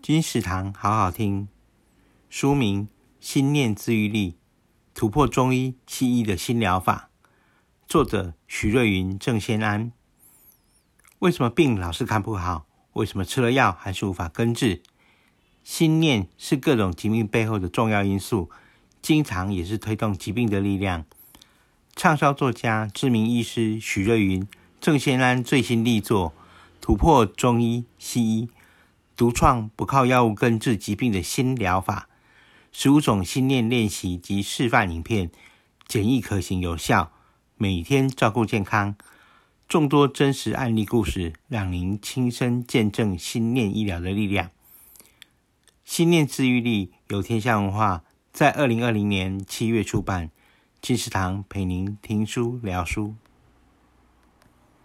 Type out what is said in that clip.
金石堂好好听，书名《心念自愈力：突破中医西医的新疗法》，作者许瑞云、郑先安。为什么病老是看不好？为什么吃了药还是无法根治？心念是各种疾病背后的重要因素，经常也是推动疾病的力量。畅销作家、知名医师许瑞云、郑先安最新力作《突破中医西医》。独创不靠药物根治疾病的新疗法，十五种心念练习及示范影片，简易可行有效，每天照顾健康。众多真实案例故事，让您亲身见证心念医疗的力量。心念治愈力由天下文化在二零二零年七月出版。金石堂陪您听书聊书。